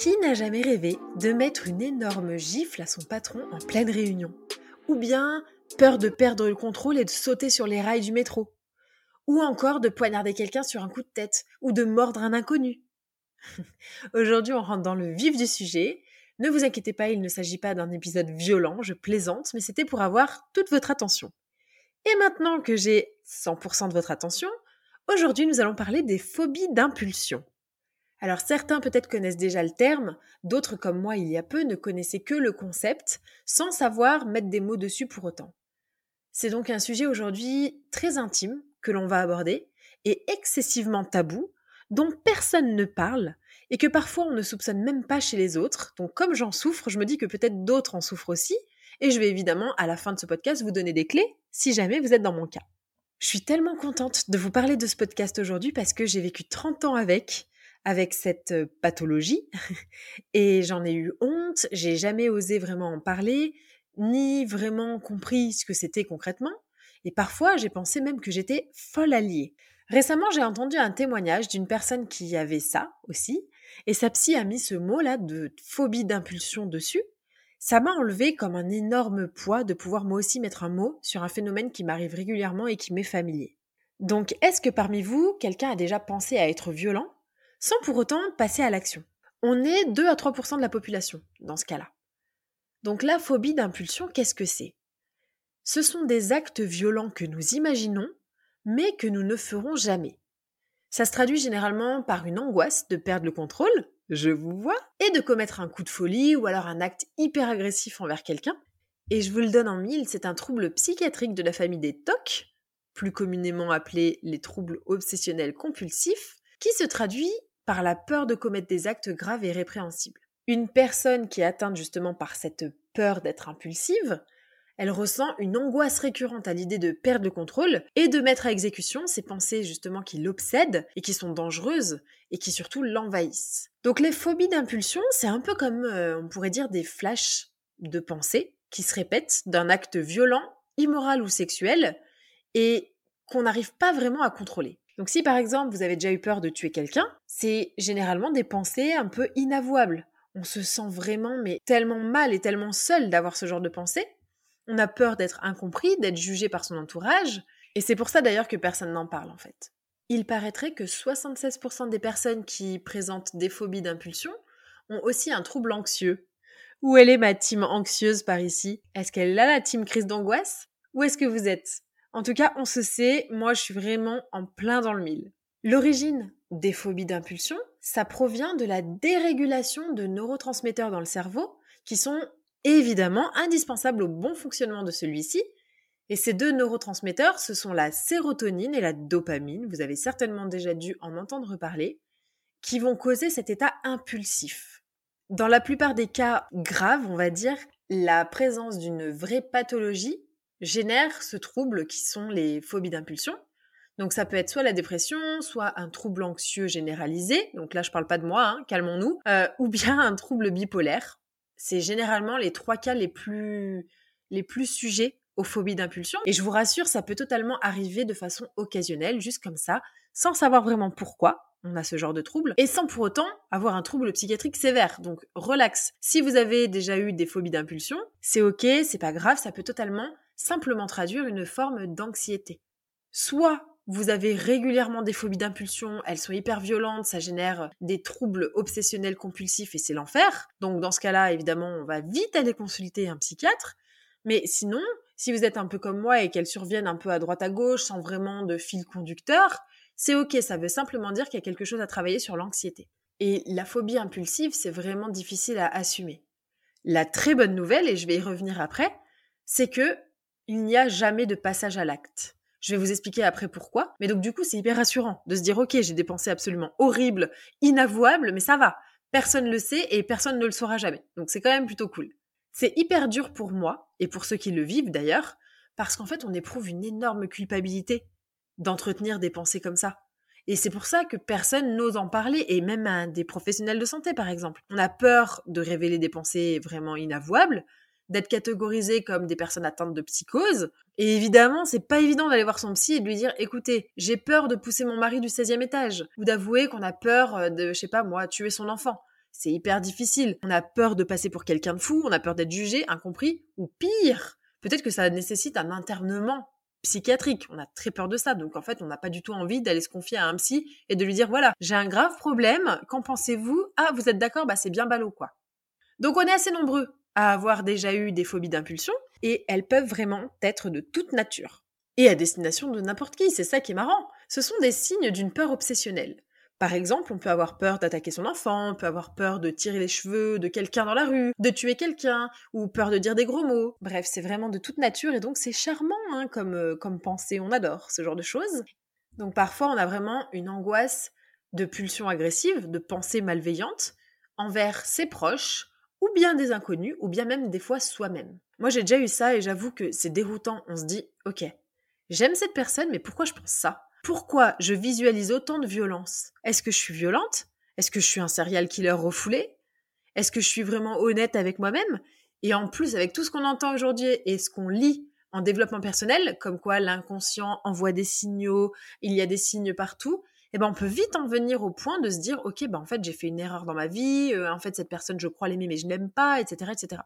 Qui n'a jamais rêvé de mettre une énorme gifle à son patron en pleine réunion? Ou bien peur de perdre le contrôle et de sauter sur les rails du métro? Ou encore de poignarder quelqu'un sur un coup de tête? Ou de mordre un inconnu? Aujourd'hui on rentre dans le vif du sujet. Ne vous inquiétez pas, il ne s'agit pas d'un épisode violent, je plaisante, mais c'était pour avoir toute votre attention. Et maintenant que j'ai 100% de votre attention, aujourd'hui nous allons parler des phobies d'impulsion. Alors certains peut-être connaissent déjà le terme, d'autres comme moi il y a peu ne connaissaient que le concept, sans savoir mettre des mots dessus pour autant. C'est donc un sujet aujourd'hui très intime que l'on va aborder, et excessivement tabou, dont personne ne parle, et que parfois on ne soupçonne même pas chez les autres. Donc comme j'en souffre, je me dis que peut-être d'autres en souffrent aussi, et je vais évidemment à la fin de ce podcast vous donner des clés si jamais vous êtes dans mon cas. Je suis tellement contente de vous parler de ce podcast aujourd'hui parce que j'ai vécu 30 ans avec, avec cette pathologie et j'en ai eu honte, j'ai jamais osé vraiment en parler, ni vraiment compris ce que c'était concrètement, et parfois j'ai pensé même que j'étais folle alliée. Récemment, j'ai entendu un témoignage d'une personne qui avait ça aussi, et sa psy a mis ce mot-là de phobie d'impulsion dessus. Ça m'a enlevé comme un énorme poids de pouvoir moi aussi mettre un mot sur un phénomène qui m'arrive régulièrement et qui m'est familier. Donc, est-ce que parmi vous, quelqu'un a déjà pensé à être violent? Sans pour autant passer à l'action. On est 2 à 3% de la population dans ce cas-là. Donc la phobie d'impulsion, qu'est-ce que c'est? Ce sont des actes violents que nous imaginons, mais que nous ne ferons jamais. Ça se traduit généralement par une angoisse de perdre le contrôle, je vous vois, et de commettre un coup de folie ou alors un acte hyper agressif envers quelqu'un. Et je vous le donne en mille, c'est un trouble psychiatrique de la famille des TOC, plus communément appelé les troubles obsessionnels compulsifs, qui se traduit par la peur de commettre des actes graves et répréhensibles. Une personne qui est atteinte justement par cette peur d'être impulsive, elle ressent une angoisse récurrente à l'idée de perdre le contrôle et de mettre à exécution ces pensées justement qui l'obsèdent et qui sont dangereuses et qui surtout l'envahissent. Donc les phobies d'impulsion, c'est un peu comme euh, on pourrait dire des flashs de pensée qui se répètent d'un acte violent, immoral ou sexuel et qu'on n'arrive pas vraiment à contrôler. Donc si par exemple vous avez déjà eu peur de tuer quelqu'un, c'est généralement des pensées un peu inavouables. On se sent vraiment mais tellement mal et tellement seul d'avoir ce genre de pensée. On a peur d'être incompris, d'être jugé par son entourage, et c'est pour ça d'ailleurs que personne n'en parle en fait. Il paraîtrait que 76% des personnes qui présentent des phobies d'impulsion ont aussi un trouble anxieux. Où elle est ma team anxieuse par ici? Est-ce qu'elle a la team crise d'angoisse? Où est-ce que vous êtes? En tout cas, on se sait, moi je suis vraiment en plein dans le mille. L'origine des phobies d'impulsion, ça provient de la dérégulation de neurotransmetteurs dans le cerveau qui sont évidemment indispensables au bon fonctionnement de celui-ci Et ces deux neurotransmetteurs, ce sont la sérotonine et la dopamine, vous avez certainement déjà dû en entendre parler, qui vont causer cet état impulsif. Dans la plupart des cas graves, on va dire, la présence d'une vraie pathologie génère ce trouble qui sont les phobies d'impulsion. Donc ça peut être soit la dépression, soit un trouble anxieux généralisé, donc là je parle pas de moi, hein, calmons-nous, euh, ou bien un trouble bipolaire. C'est généralement les trois cas les plus, les plus sujets aux phobies d'impulsion. Et je vous rassure, ça peut totalement arriver de façon occasionnelle, juste comme ça, sans savoir vraiment pourquoi on a ce genre de trouble, et sans pour autant avoir un trouble psychiatrique sévère. Donc relax. Si vous avez déjà eu des phobies d'impulsion, c'est ok, c'est pas grave, ça peut totalement simplement traduire une forme d'anxiété. Soit vous avez régulièrement des phobies d'impulsion, elles sont hyper violentes, ça génère des troubles obsessionnels compulsifs et c'est l'enfer. Donc dans ce cas-là, évidemment, on va vite aller consulter un psychiatre. Mais sinon, si vous êtes un peu comme moi et qu'elles surviennent un peu à droite à gauche sans vraiment de fil conducteur, c'est ok, ça veut simplement dire qu'il y a quelque chose à travailler sur l'anxiété. Et la phobie impulsive, c'est vraiment difficile à assumer. La très bonne nouvelle, et je vais y revenir après, c'est que il n'y a jamais de passage à l'acte. Je vais vous expliquer après pourquoi. Mais donc du coup, c'est hyper rassurant de se dire, ok, j'ai des pensées absolument horribles, inavouables, mais ça va. Personne ne le sait et personne ne le saura jamais. Donc c'est quand même plutôt cool. C'est hyper dur pour moi, et pour ceux qui le vivent d'ailleurs, parce qu'en fait, on éprouve une énorme culpabilité d'entretenir des pensées comme ça. Et c'est pour ça que personne n'ose en parler, et même des professionnels de santé, par exemple. On a peur de révéler des pensées vraiment inavouables, d'être catégorisé comme des personnes atteintes de psychose. Et évidemment, c'est pas évident d'aller voir son psy et de lui dire écoutez, j'ai peur de pousser mon mari du 16e étage, ou d'avouer qu'on a peur euh, de, je sais pas moi, tuer son enfant. C'est hyper difficile. On a peur de passer pour quelqu'un de fou, on a peur d'être jugé, incompris, ou pire. Peut-être que ça nécessite un internement psychiatrique. On a très peur de ça. Donc en fait, on n'a pas du tout envie d'aller se confier à un psy et de lui dire voilà, j'ai un grave problème, qu'en pensez-vous? Ah, vous êtes d'accord? Bah c'est bien ballot quoi. Donc on est assez nombreux à avoir déjà eu des phobies d'impulsion et elles peuvent vraiment être de toute nature. Et à destination de n'importe qui, c'est ça qui est marrant. Ce sont des signes d'une peur obsessionnelle. Par exemple, on peut avoir peur d'attaquer son enfant, on peut avoir peur de tirer les cheveux de quelqu'un dans la rue, de tuer quelqu'un, ou peur de dire des gros mots. Bref, c'est vraiment de toute nature et donc c'est charmant hein, comme, euh, comme pensée, on adore ce genre de choses. Donc parfois on a vraiment une angoisse de pulsions agressives, de pensées malveillantes envers ses proches, ou bien des inconnus, ou bien même des fois soi-même. Moi j'ai déjà eu ça et j'avoue que c'est déroutant, on se dit, ok, j'aime cette personne, mais pourquoi je pense ça? Pourquoi je visualise autant de violence? Est-ce que je suis violente? Est-ce que je suis un serial killer refoulé? Est-ce que je suis vraiment honnête avec moi-même? Et en plus, avec tout ce qu'on entend aujourd'hui et ce qu'on lit en développement personnel, comme quoi l'inconscient envoie des signaux, il y a des signes partout, eh ben on peut vite en venir au point de se dire ok ben en fait j'ai fait une erreur dans ma vie, euh, en fait cette personne je crois l'aimer mais je n'aime pas, etc etc.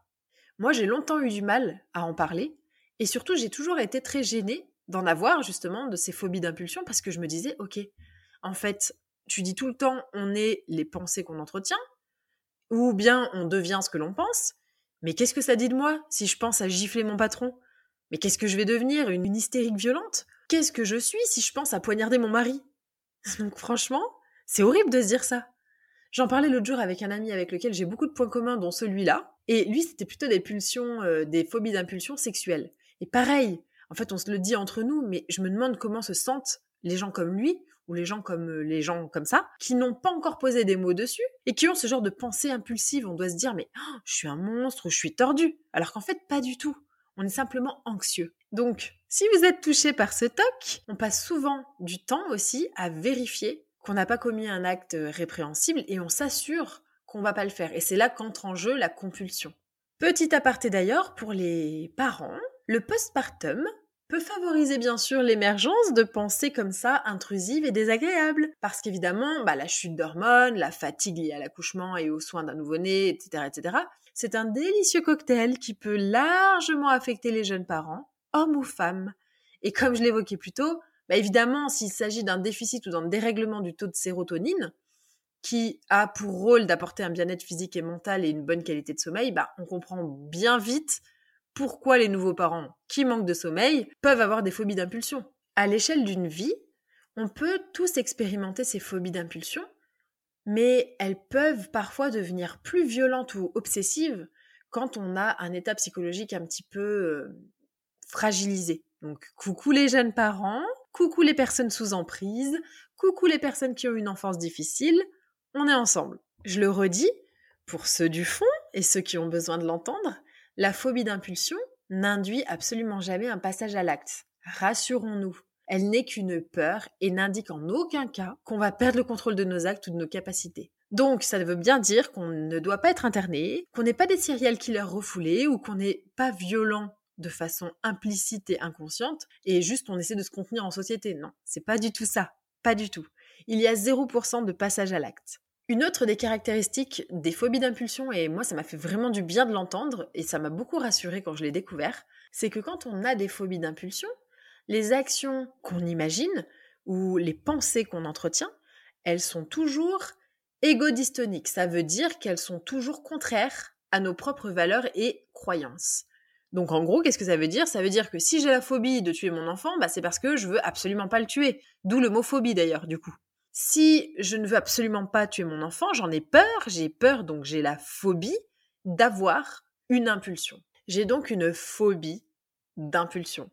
Moi j'ai longtemps eu du mal à en parler et surtout j'ai toujours été très gênée d'en avoir justement de ces phobies d'impulsion parce que je me disais, ok, en fait, tu dis tout le temps on est les pensées qu'on entretient, ou bien on devient ce que l'on pense, mais qu'est-ce que ça dit de moi si je pense à gifler mon patron? Mais qu'est-ce que je vais devenir? Une hystérique violente? Qu'est-ce que je suis si je pense à poignarder mon mari? Donc franchement, c'est horrible de se dire ça. J'en parlais l'autre jour avec un ami avec lequel j'ai beaucoup de points communs, dont celui-là, et lui c'était plutôt des pulsions, euh, des phobies d'impulsion sexuelle. Et pareil, en fait, on se le dit entre nous, mais je me demande comment se sentent les gens comme lui ou les gens comme euh, les gens comme ça, qui n'ont pas encore posé des mots dessus et qui ont ce genre de pensée impulsive. On doit se dire, mais oh, je suis un monstre ou je suis tordu. Alors qu'en fait, pas du tout. On est simplement anxieux. Donc, si vous êtes touché par ce toc, on passe souvent du temps aussi à vérifier qu'on n'a pas commis un acte répréhensible et on s'assure qu'on va pas le faire. Et c'est là qu'entre en jeu la compulsion. Petit aparté d'ailleurs pour les parents, le postpartum peut favoriser bien sûr l'émergence de pensées comme ça intrusives et désagréables. Parce qu'évidemment, bah, la chute d'hormones, la fatigue liée à l'accouchement et aux soins d'un nouveau-né, etc., etc., c'est un délicieux cocktail qui peut largement affecter les jeunes parents, hommes ou femmes. Et comme je l'évoquais plus tôt, bah, évidemment, s'il s'agit d'un déficit ou d'un dérèglement du taux de sérotonine, qui a pour rôle d'apporter un bien-être physique et mental et une bonne qualité de sommeil, bah, on comprend bien vite pourquoi les nouveaux parents qui manquent de sommeil peuvent avoir des phobies d'impulsion. À l'échelle d'une vie, on peut tous expérimenter ces phobies d'impulsion, mais elles peuvent parfois devenir plus violentes ou obsessives quand on a un état psychologique un petit peu Donc coucou les jeunes parents, coucou les personnes sous emprise, coucou les personnes qui ont une enfance difficile, on est ensemble. Je le redis, pour ceux du fond et ceux qui ont besoin de l'entendre, la phobie d'impulsion n'induit absolument jamais un passage à l'acte. Rassurons-nous, elle n'est qu'une peur et n'indique en aucun cas qu'on va perdre le contrôle de nos actes ou de nos capacités. Donc, ça veut bien dire qu'on ne doit pas être interné, qu'on n'est pas des serial killers refoulés ou qu'on n'est pas violent de façon implicite et inconsciente et juste on essaie de se contenir en société. Non, c'est pas du tout ça. Pas du tout. Il y a 0% de passage à l'acte. Une autre des caractéristiques des phobies d'impulsion, et moi ça m'a fait vraiment du bien de l'entendre, et ça m'a beaucoup rassuré quand je l'ai découvert, c'est que quand on a des phobies d'impulsion, les actions qu'on imagine ou les pensées qu'on entretient, elles sont toujours égodystoniques. Ça veut dire qu'elles sont toujours contraires à nos propres valeurs et croyances. Donc en gros, qu'est-ce que ça veut dire? Ça veut dire que si j'ai la phobie de tuer mon enfant, bah, c'est parce que je veux absolument pas le tuer. D'où le mot phobie d'ailleurs, du coup. Si je ne veux absolument pas tuer mon enfant, j'en ai peur, j'ai peur, donc j'ai la phobie d'avoir une impulsion. J'ai donc une phobie d'impulsion.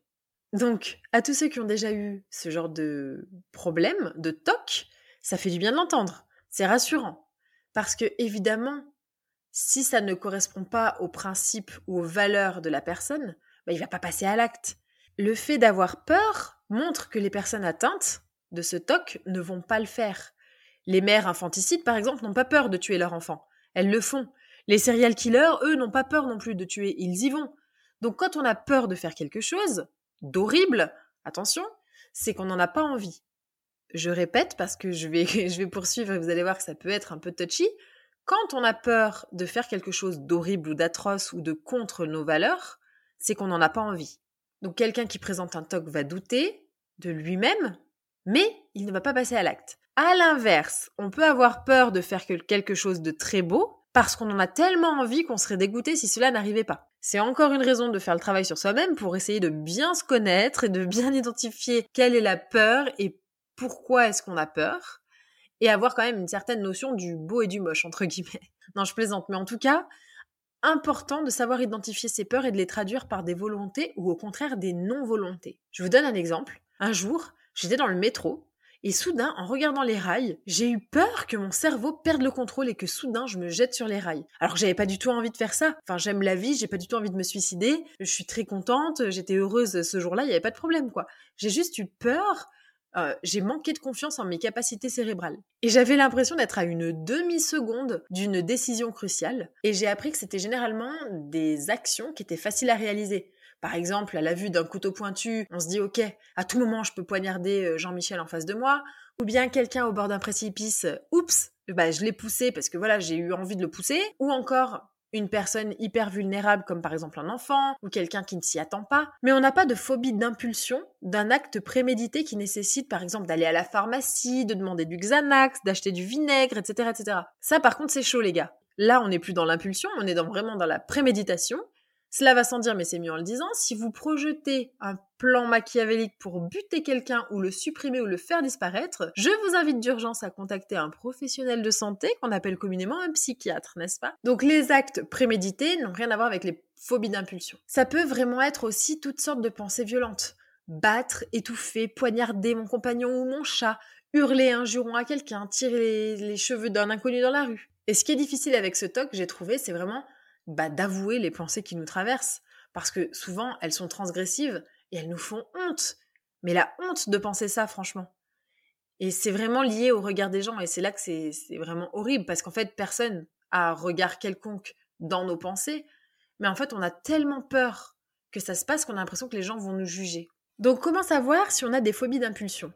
Donc, à tous ceux qui ont déjà eu ce genre de problème, de toc, ça fait du bien de l'entendre. C'est rassurant. Parce que, évidemment, si ça ne correspond pas aux principes ou aux valeurs de la personne, bah, il va pas passer à l'acte. Le fait d'avoir peur montre que les personnes atteintes de ce TOC ne vont pas le faire. Les mères infanticides, par exemple, n'ont pas peur de tuer leur enfant. Elles le font. Les serial killers, eux, n'ont pas peur non plus de tuer. Ils y vont. Donc quand on a peur de faire quelque chose, d'horrible, attention, c'est qu'on n'en a pas envie. Je répète parce que je vais, je vais poursuivre et vous allez voir que ça peut être un peu touchy. Quand on a peur de faire quelque chose d'horrible ou d'atroce ou de contre nos valeurs, c'est qu'on n'en a pas envie. Donc quelqu'un qui présente un TOC va douter de lui-même, mais il ne va pas passer à l'acte. À l'inverse, on peut avoir peur de faire quelque chose de très beau parce qu'on en a tellement envie qu'on serait dégoûté si cela n'arrivait pas. C'est encore une raison de faire le travail sur soi-même pour essayer de bien se connaître et de bien identifier quelle est la peur et pourquoi est-ce qu'on a peur et avoir quand même une certaine notion du beau et du moche, entre guillemets. Non, je plaisante, mais en tout cas, important de savoir identifier ses peurs et de les traduire par des volontés ou au contraire des non-volontés. Je vous donne un exemple. Un jour, j'étais dans le métro et soudain, en regardant les rails, j'ai eu peur que mon cerveau perde le contrôle et que soudain je me jette sur les rails. Alors que j'avais pas du tout envie de faire ça. Enfin, j'aime la vie, j'ai pas du tout envie de me suicider. Je suis très contente, j'étais heureuse ce jour-là, il y avait pas de problème quoi. J'ai juste eu peur euh, j'ai manqué de confiance en mes capacités cérébrales. Et j'avais l'impression d'être à une demi-seconde d'une décision cruciale. Et j'ai appris que c'était généralement des actions qui étaient faciles à réaliser. Par exemple, à la vue d'un couteau pointu, on se dit ok, à tout moment je peux poignarder euh, Jean-Michel en face de moi, ou bien quelqu'un au bord d'un précipice, oups, bah, je l'ai poussé parce que voilà, j'ai eu envie de le pousser, ou encore une personne hyper vulnérable comme par exemple un enfant ou quelqu'un qui ne s'y attend pas, mais on n'a pas de phobie d'impulsion d'un acte prémédité qui nécessite par exemple d'aller à la pharmacie, de demander du Xanax, d'acheter du vinaigre, etc., etc. Ça par contre c'est chaud les gars. Là on n'est plus dans l'impulsion, on est vraiment dans la préméditation cela va sans dire, mais c'est mieux en le disant. Si vous projetez un plan machiavélique pour buter quelqu'un ou le supprimer ou le faire disparaître, je vous invite d'urgence à contacter un professionnel de santé qu'on appelle communément un psychiatre, n'est-ce pas? Donc les actes prémédités n'ont rien à voir avec les phobies d'impulsion. Ça peut vraiment être aussi toutes sortes de pensées violentes. Battre, étouffer, poignarder mon compagnon ou mon chat, hurler un juron à quelqu'un, tirer les, cheveux d'un inconnu dans la rue. Et ce qui est difficile avec ce toc, j'ai trouvé, c'est vraiment bah, d'avouer les pensées qui nous traversent. Parce que souvent, elles sont transgressives et elles nous font honte. Mais la honte de penser ça, franchement. Et c'est vraiment lié au regard des gens. Et c'est là que c'est vraiment horrible. Parce qu'en fait, personne a regard quelconque dans nos pensées. Mais en fait, on a tellement peur que ça se passe qu'on a l'impression que les gens vont nous juger. Donc, comment savoir si on a des phobies d'impulsion?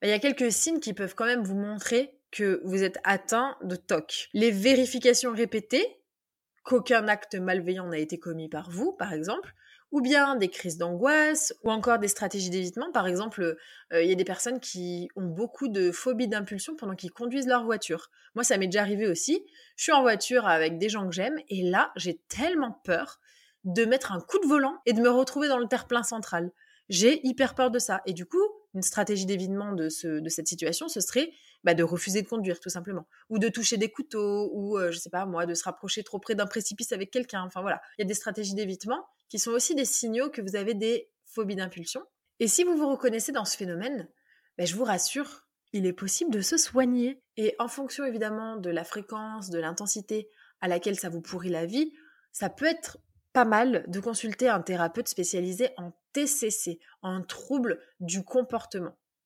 Bah, Il y a quelques signes qui peuvent quand même vous montrer que vous êtes atteint de TOC. Les vérifications répétées, qu'aucun acte malveillant n'a été commis par vous, par exemple, ou bien des crises d'angoisse, ou encore des stratégies d'évitement. Par exemple, euh, il y a des personnes qui ont beaucoup de phobie d'impulsion pendant qu'ils conduisent leur voiture. Moi, ça m'est déjà arrivé aussi. Je suis en voiture avec des gens que j'aime, et là, j'ai tellement peur de mettre un coup de volant et de me retrouver dans le terre-plein central. J'ai hyper peur de ça. Et du coup, une stratégie d'évitement de, de cette situation, ce serait bah, de refuser de conduire tout simplement, ou de toucher des couteaux, ou euh, je sais pas moi, de se rapprocher trop près d'un précipice avec quelqu'un. Enfin voilà, il y a des stratégies d'évitement qui sont aussi des signaux que vous avez des phobie d'impulsion. Et si vous vous reconnaissez dans ce phénomène, ben, je vous rassure, il est possible de se soigner. Et en fonction évidemment de la fréquence, de l'intensité à laquelle ça vous pourrit la vie, ça peut être pas mal de consulter un thérapeute spécialisé en TCC, en troubles du comportement,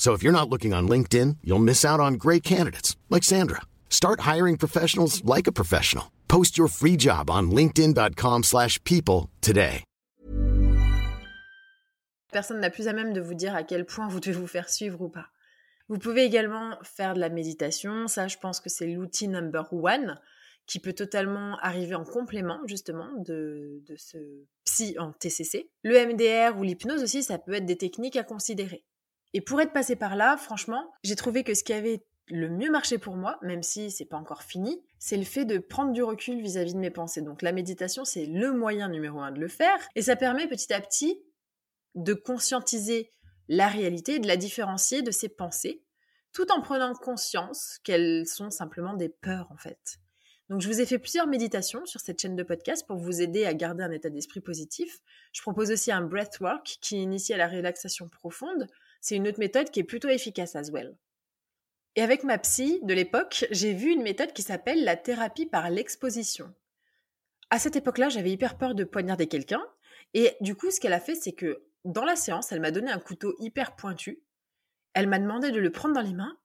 So if you're not looking on LinkedIn, you'll miss out on great candidates like Sandra. Start hiring professionals like a professional. Post your free job on linkedin.com/people today. personne n'a plus à même de vous dire à quel point vous devez vous faire suivre ou pas. Vous pouvez également faire de la méditation, ça je pense que c'est l'outil number one qui peut totalement arriver en complément justement de ce psy en TCC. Le MDR ou l'hypnose aussi, ça peut être des techniques à considérer. Et pour être passé par là, franchement, j'ai trouvé que ce qui avait le mieux marché pour moi, même si c'est pas encore fini, c'est le fait de prendre du recul vis-à-vis de mes pensées. Donc la méditation, c'est le moyen numéro un de le faire, et ça permet petit à petit de conscientiser la réalité de la différencier de ses pensées, tout en prenant conscience qu'elles sont simplement des peurs en fait. Donc je vous ai fait plusieurs méditations sur cette chaîne de podcast pour vous aider à garder un état d'esprit positif. Je propose aussi un breathwork qui initie à la relaxation profonde. C'est une autre méthode qui est plutôt efficace as well. Et avec ma psy de l'époque, j'ai vu une méthode qui s'appelle la thérapie par l'exposition. À cette époque-là, j'avais hyper peur de poignarder quelqu'un. Et du coup, ce qu'elle a fait, c'est que dans la séance, elle m'a donné un couteau hyper pointu. Elle m'a demandé de le prendre dans les mains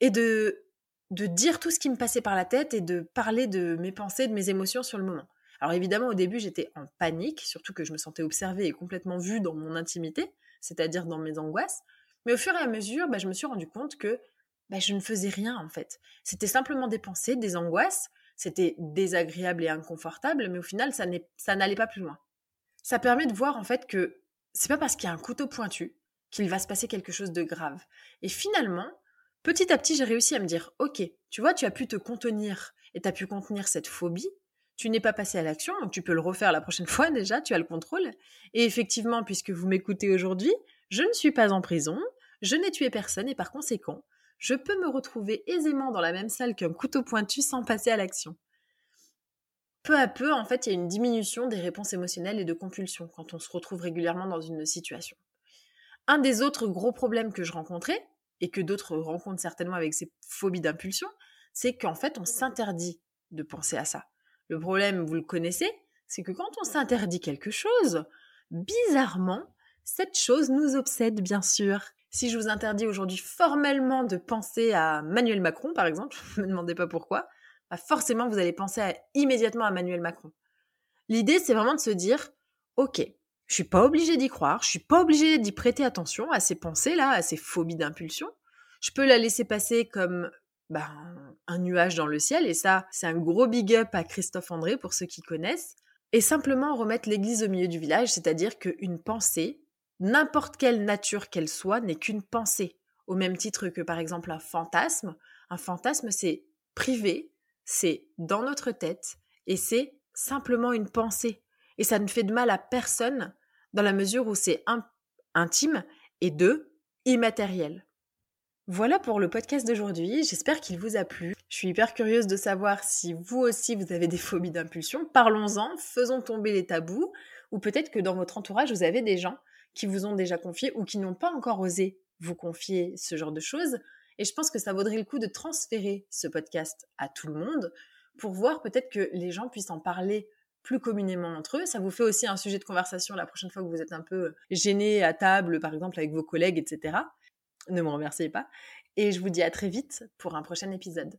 et de, de dire tout ce qui me passait par la tête et de parler de mes pensées, de mes émotions sur le moment. Alors évidemment, au début, j'étais en panique, surtout que je me sentais observée et complètement vue dans mon intimité, c'est-à-dire dans mes angoisses. Mais au fur et à mesure, bah, je me suis rendu compte que bah, je ne faisais rien en fait. C'était simplement des pensées, des angoisses. C'était désagréable et inconfortable, mais au final, ça n'allait pas plus loin. Ça permet de voir en fait que c'est pas parce qu'il y a un couteau pointu qu'il va se passer quelque chose de grave. Et finalement, petit à petit, j'ai réussi à me dire, ok, tu vois, tu as pu te contenir et tu as pu contenir cette phobie. Tu n'es pas passé à l'action, donc tu peux le refaire la prochaine fois déjà, tu as le contrôle. Et effectivement, puisque vous m'écoutez aujourd'hui, je ne suis pas en prison, je n'ai tué personne et par conséquent, je peux me retrouver aisément dans la même salle qu'un couteau pointu sans passer à l'action. Peu à peu, en fait, il y a une diminution des réponses émotionnelles et de compulsions quand on se retrouve régulièrement dans une situation. Un des autres gros problèmes que je rencontrais, et que d'autres rencontrent certainement avec ces phobies d'impulsion, c'est qu'en fait, on s'interdit de penser à ça. Le problème, vous le connaissez, c'est que quand on s'interdit quelque chose, bizarrement, cette chose nous obsède, bien sûr. Si je vous interdis aujourd'hui formellement de penser à Manuel Macron, par exemple, ne me demandez pas pourquoi, bah forcément vous allez penser immédiatement à Manuel Macron. L'idée, c'est vraiment de se dire, ok, je suis pas obligé d'y croire, je suis pas obligé d'y prêter attention à ces pensées-là, à ces phobies d'impulsion. Je peux la laisser passer comme bah, un nuage dans le ciel, et ça, c'est un gros big up à Christophe André pour ceux qui connaissent, et simplement remettre l'église au milieu du village, c'est-à-dire qu'une pensée, n'importe quelle nature qu'elle soit, n'est qu'une pensée. Au même titre que par exemple un fantasme. Un fantasme, c'est privé, c'est dans notre tête, et c'est simplement une pensée. Et ça ne fait de mal à personne dans la mesure où c'est intime et deux, immatériel. Voilà pour le podcast d'aujourd'hui, j'espère qu'il vous a plu. Je suis hyper curieuse de savoir si vous aussi vous avez des phobies d'impulsion. Parlons-en, faisons tomber les tabous, ou peut-être que dans votre entourage vous avez des gens qui vous ont déjà confié ou qui n'ont pas encore osé vous confier ce genre de choses. Et je pense que ça vaudrait le coup de transférer ce podcast à tout le monde pour voir peut-être que les gens puissent en parler plus communément entre eux. Ça vous fait aussi un sujet de conversation la prochaine fois que vous êtes un peu gêné à table, par exemple, avec vos collègues, etc. Ne me remerciez pas. Et je vous dis à très vite pour un prochain épisode.